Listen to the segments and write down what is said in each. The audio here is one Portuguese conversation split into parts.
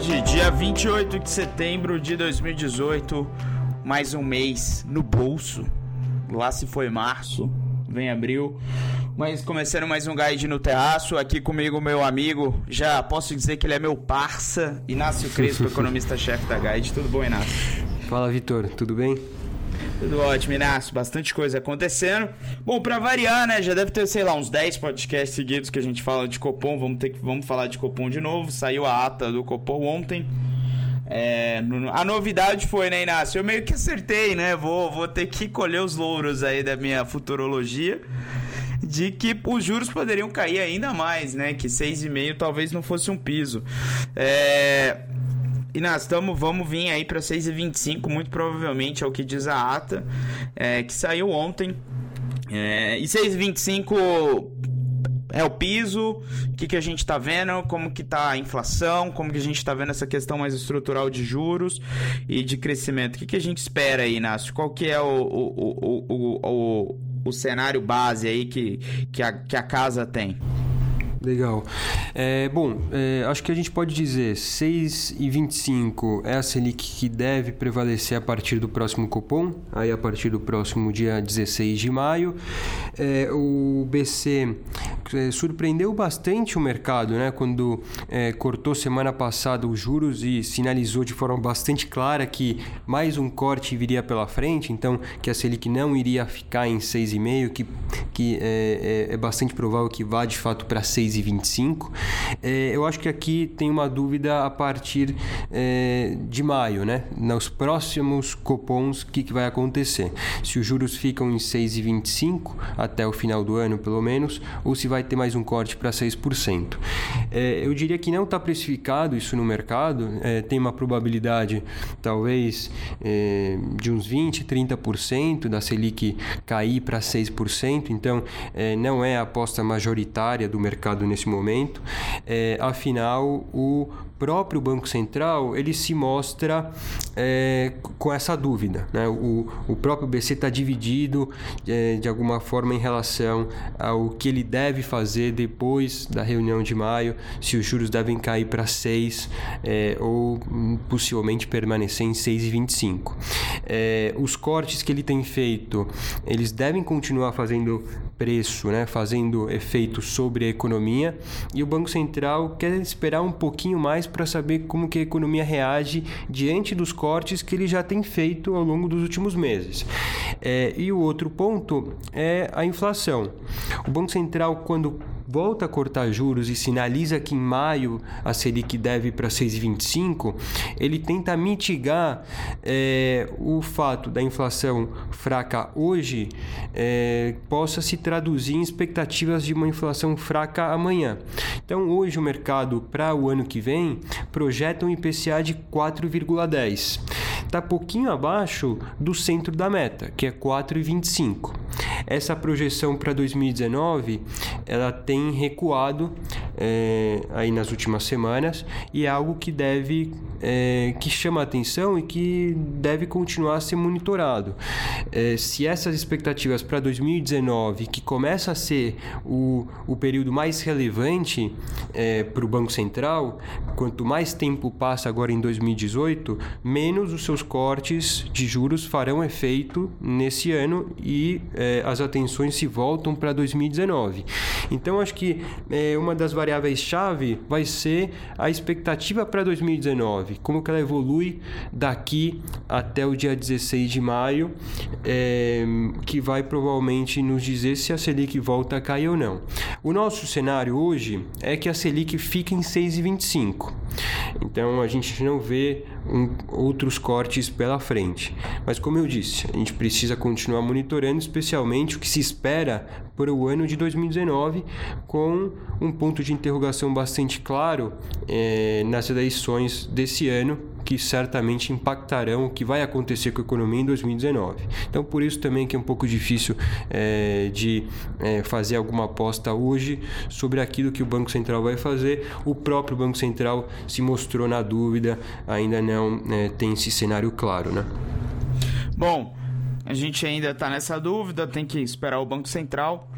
Hoje, dia 28 de setembro de 2018, mais um mês no bolso. Lá se foi março, vem abril. Mas começando mais um guide no terraço, aqui comigo meu amigo, já posso dizer que ele é meu parça, Inácio Crespo, economista-chefe da Guide. Tudo bom, Inácio? Fala, Vitor, tudo bem? Tudo ótimo, Inácio. Bastante coisa acontecendo. Bom, para variar, né? Já deve ter, sei lá, uns 10 podcasts seguidos que a gente fala de Copom. Vamos ter que vamos falar de Copom de novo. Saiu a ata do Copom ontem. É, a novidade foi, né, Inácio? Eu meio que acertei, né? Vou, vou ter que colher os louros aí da minha futurologia de que os juros poderiam cair ainda mais, né? Que 6,5 talvez não fosse um piso. É, nós estamos, vamos vir aí para 6,25, muito provavelmente é o que diz a ata, é, que saiu ontem. É, e 6,25 é o piso, o que, que a gente está vendo, como que está a inflação, como que a gente está vendo essa questão mais estrutural de juros e de crescimento. O que, que a gente espera aí, Inácio? Qual que é o, o, o, o, o, o cenário base aí que, que, a, que a casa tem? Legal. É, bom, é, acho que a gente pode dizer 6,25 é a Selic que deve prevalecer a partir do próximo Copom, aí a partir do próximo dia 16 de maio. É, o BC é, surpreendeu bastante o mercado né, quando é, cortou semana passada os juros e sinalizou de forma bastante clara que mais um corte viria pela frente, então que a Selic não iria ficar em 6,5, que, que é, é, é bastante provável que vá de fato para 6 6,25. É, eu acho que aqui tem uma dúvida a partir é, de maio, né? Nos próximos cupons, o que, que vai acontecer? Se os juros ficam em 6,25 até o final do ano, pelo menos, ou se vai ter mais um corte para 6%. É, eu diria que não está precificado isso no mercado, é, tem uma probabilidade, talvez, é, de uns 20, 30% da Selic cair para 6%, então é, não é a aposta majoritária do mercado nesse momento. É, afinal, o próprio Banco Central ele se mostra é, com essa dúvida. Né? O, o próprio BC está dividido é, de alguma forma em relação ao que ele deve fazer depois da reunião de maio, se os juros devem cair para 6 é, ou possivelmente permanecer em 6,25. É, os cortes que ele tem feito, eles devem continuar fazendo preço, né? fazendo efeito sobre a economia e o Banco Central quer esperar um pouquinho mais para saber como que a economia reage diante dos cortes que ele já tem feito ao longo dos últimos meses. É, e o outro ponto é a inflação. O Banco Central, quando volta a cortar juros e sinaliza que em maio a Selic deve para 6,25, ele tenta mitigar é, o fato da inflação fraca hoje é, possa se traduzir em expectativas de uma inflação fraca amanhã. Então, hoje o mercado para o ano que vem projeta um IPCA de 4,10. Está pouquinho abaixo do centro da meta, que é 4,25. Essa projeção para 2019 ela tem recuado é, aí nas últimas semanas e é algo que deve é, que chama atenção e que deve continuar a ser monitorado. É, se essas expectativas para 2019, que começa a ser o, o período mais relevante é, para o Banco Central, quanto mais tempo passa agora em 2018, menos os seus cortes de juros farão efeito nesse ano e é, as atenções se voltam para 2019. Então, acho que é, uma das variáveis-chave vai ser a expectativa para 2019, como que ela evolui daqui até o dia 16 de maio, é, que vai provavelmente nos dizer se a Selic volta a cair ou não. O nosso cenário hoje é que a Selic fica em 6,25. Então a gente não vê um, outros cortes pela frente. Mas como eu disse, a gente precisa continuar monitorando, especialmente o que se espera para o ano de 2019, com um ponto de interrogação bastante claro é, nas eleições desse ano, que certamente impactarão o que vai acontecer com a economia em 2019. Então, por isso também que é um pouco difícil é, de é, fazer alguma aposta hoje sobre aquilo que o Banco Central vai fazer. O próprio Banco Central se mostrou na dúvida, ainda não é, tem esse cenário claro, né? Bom, a gente ainda está nessa dúvida, tem que esperar o Banco Central.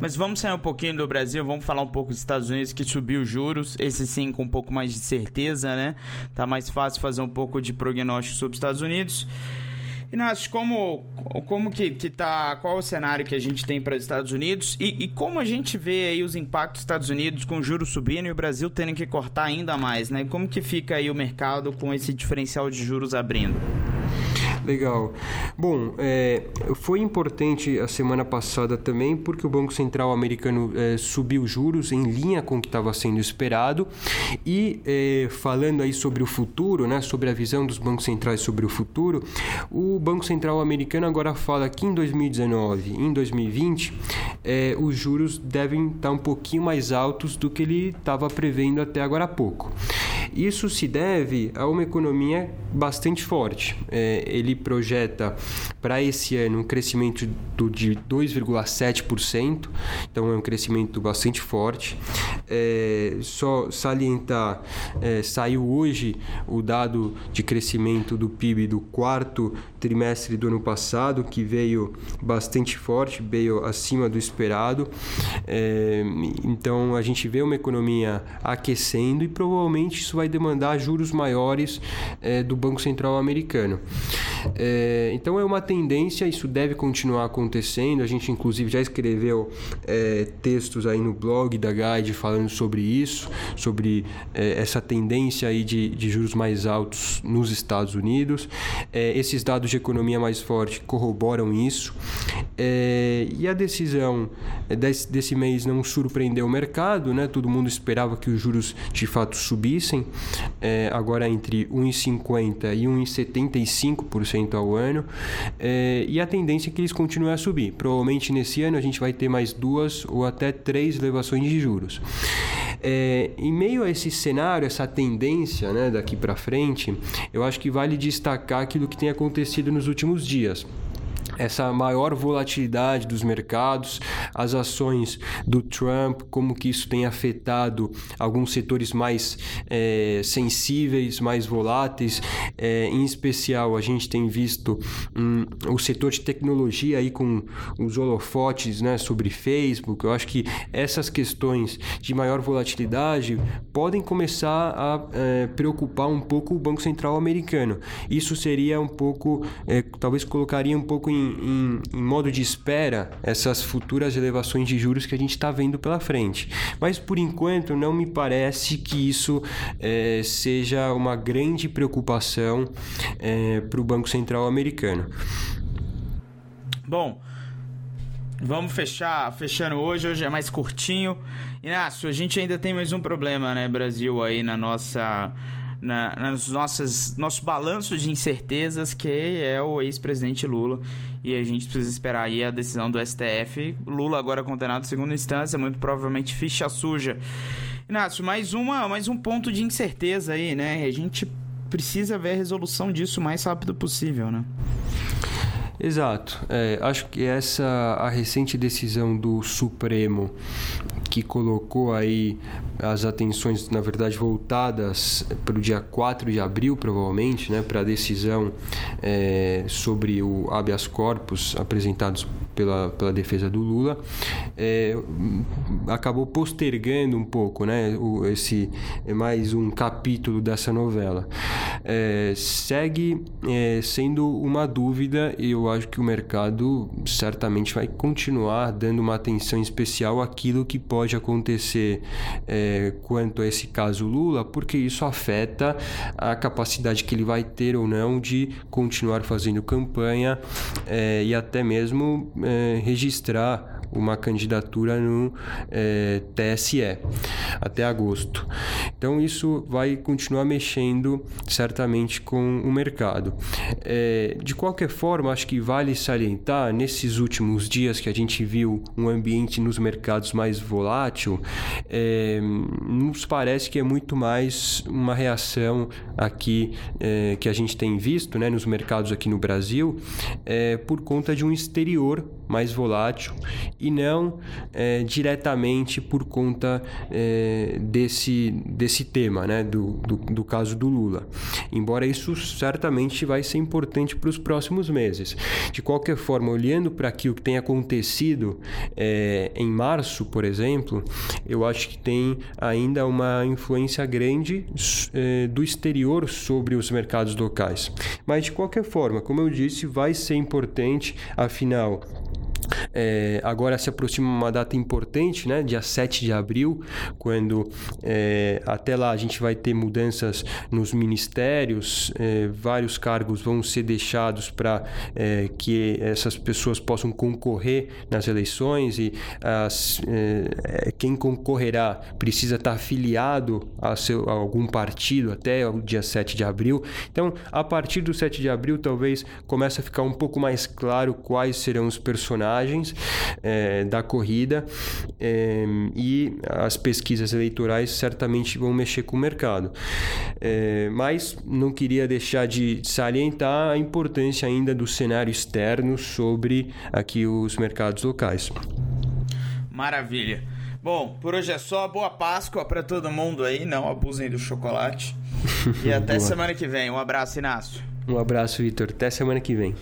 Mas vamos sair um pouquinho do Brasil, vamos falar um pouco dos Estados Unidos que subiu os juros, esse sim com um pouco mais de certeza, né? Tá mais fácil fazer um pouco de prognóstico sobre os Estados Unidos. Inácio, como, como que, que tá. Qual o cenário que a gente tem para os Estados Unidos e, e, como a gente vê aí os impactos dos Estados Unidos com juros subindo e o Brasil tendo que cortar ainda mais, né? Como que fica aí o mercado com esse diferencial de juros abrindo? Legal. Bom, é, foi importante a semana passada também porque o Banco Central americano é, subiu juros em linha com o que estava sendo esperado e é, falando aí sobre o futuro, né, sobre a visão dos bancos centrais sobre o futuro, o Banco Central americano agora fala que em 2019 e em 2020 é, os juros devem estar um pouquinho mais altos do que ele estava prevendo até agora há pouco. Isso se deve a uma economia bastante forte. É, ele projeta para esse ano um crescimento do, de 2,7%, então é um crescimento bastante forte. É, só salientar, é, saiu hoje o dado de crescimento do PIB do quarto trimestre do ano passado, que veio bastante forte, veio acima do esperado. É, então a gente vê uma economia aquecendo e provavelmente isso vai demandar juros maiores é, do Banco Central americano. É, então é uma tendência, isso deve continuar acontecendo. A gente inclusive já escreveu é, textos aí no blog da Guide falando sobre isso, sobre é, essa tendência aí de, de, juros mais altos nos Estados Unidos. É, esses dados de economia mais forte corroboram isso. É, e a decisão desse, desse mês não surpreendeu o mercado, né? Todo mundo esperava que os juros de fato subissem, agora entre 1,50 e 1,75% ao ano é, e a tendência é que eles continuem a subir. Provavelmente nesse ano a gente vai ter mais duas ou até três elevações de juros. É, em meio a esse cenário, essa tendência né, daqui para frente, eu acho que vale destacar aquilo que tem acontecido nos últimos dias essa maior volatilidade dos mercados, as ações do Trump, como que isso tem afetado alguns setores mais é, sensíveis, mais voláteis. É, em especial, a gente tem visto um, o setor de tecnologia aí com os holofotes né, sobre Facebook. Eu acho que essas questões de maior volatilidade podem começar a é, preocupar um pouco o Banco Central americano. Isso seria um pouco, é, talvez colocaria um pouco em em, em, modo de espera essas futuras elevações de juros que a gente está vendo pela frente. Mas por enquanto não me parece que isso é, seja uma grande preocupação é, para o Banco Central americano. Bom, vamos fechar, fechando hoje, hoje é mais curtinho. Inácio, a gente ainda tem mais um problema, né, Brasil, aí na nossa na, nas nossas nosso balanço de incertezas que é o ex-presidente Lula e a gente precisa esperar aí a decisão do STF. Lula agora condenado em segunda instância, muito provavelmente ficha suja. Inácio, mais uma, mais um ponto de incerteza aí, né? A gente precisa ver a resolução disso o mais rápido possível, né? Exato. É, acho que essa a recente decisão do Supremo que colocou aí as atenções, na verdade, voltadas para o dia 4 de abril, provavelmente, né, para a decisão é, sobre o habeas corpus apresentados pela, pela defesa do Lula, é, acabou postergando um pouco né, o, esse é mais um capítulo dessa novela. É, segue é, sendo uma dúvida e eu acho que o mercado certamente vai continuar dando uma atenção especial àquilo que pode acontecer é, quanto a esse caso Lula, porque isso afeta a capacidade que ele vai ter ou não de continuar fazendo campanha é, e até mesmo é, registrar uma candidatura no é, TSE até agosto. Então isso vai continuar mexendo certamente com o mercado. É, de qualquer forma, acho que vale salientar nesses últimos dias que a gente viu um ambiente nos mercados mais volátil, é, nos parece que é muito mais uma reação aqui é, que a gente tem visto né, nos mercados aqui no Brasil é, por conta de um exterior mais volátil e não é, diretamente por conta é, desse, desse tema, né, do, do, do caso do Lula. Embora isso certamente vai ser importante para os próximos meses. De qualquer forma, olhando para aquilo que tem acontecido é, em março, por exemplo, eu acho que tem ainda uma influência grande é, do exterior sobre os mercados locais. Mas de qualquer forma, como eu disse, vai ser importante, afinal, é, agora se aproxima uma data importante, né? dia 7 de abril, quando é, até lá a gente vai ter mudanças nos ministérios, é, vários cargos vão ser deixados para é, que essas pessoas possam concorrer nas eleições e as, é, quem concorrerá precisa estar afiliado a, seu, a algum partido até o dia 7 de abril. Então, a partir do 7 de abril, talvez comece a ficar um pouco mais claro quais serão os personagens é, da corrida é, e as pesquisas eleitorais certamente vão mexer com o mercado. É, mas não queria deixar de salientar a importância ainda do cenário externo sobre aqui os mercados locais. Maravilha. Bom, por hoje é só. Boa Páscoa para todo mundo aí. Não abusem do chocolate. E até semana que vem. Um abraço, Inácio. Um abraço, Vitor. Até semana que vem.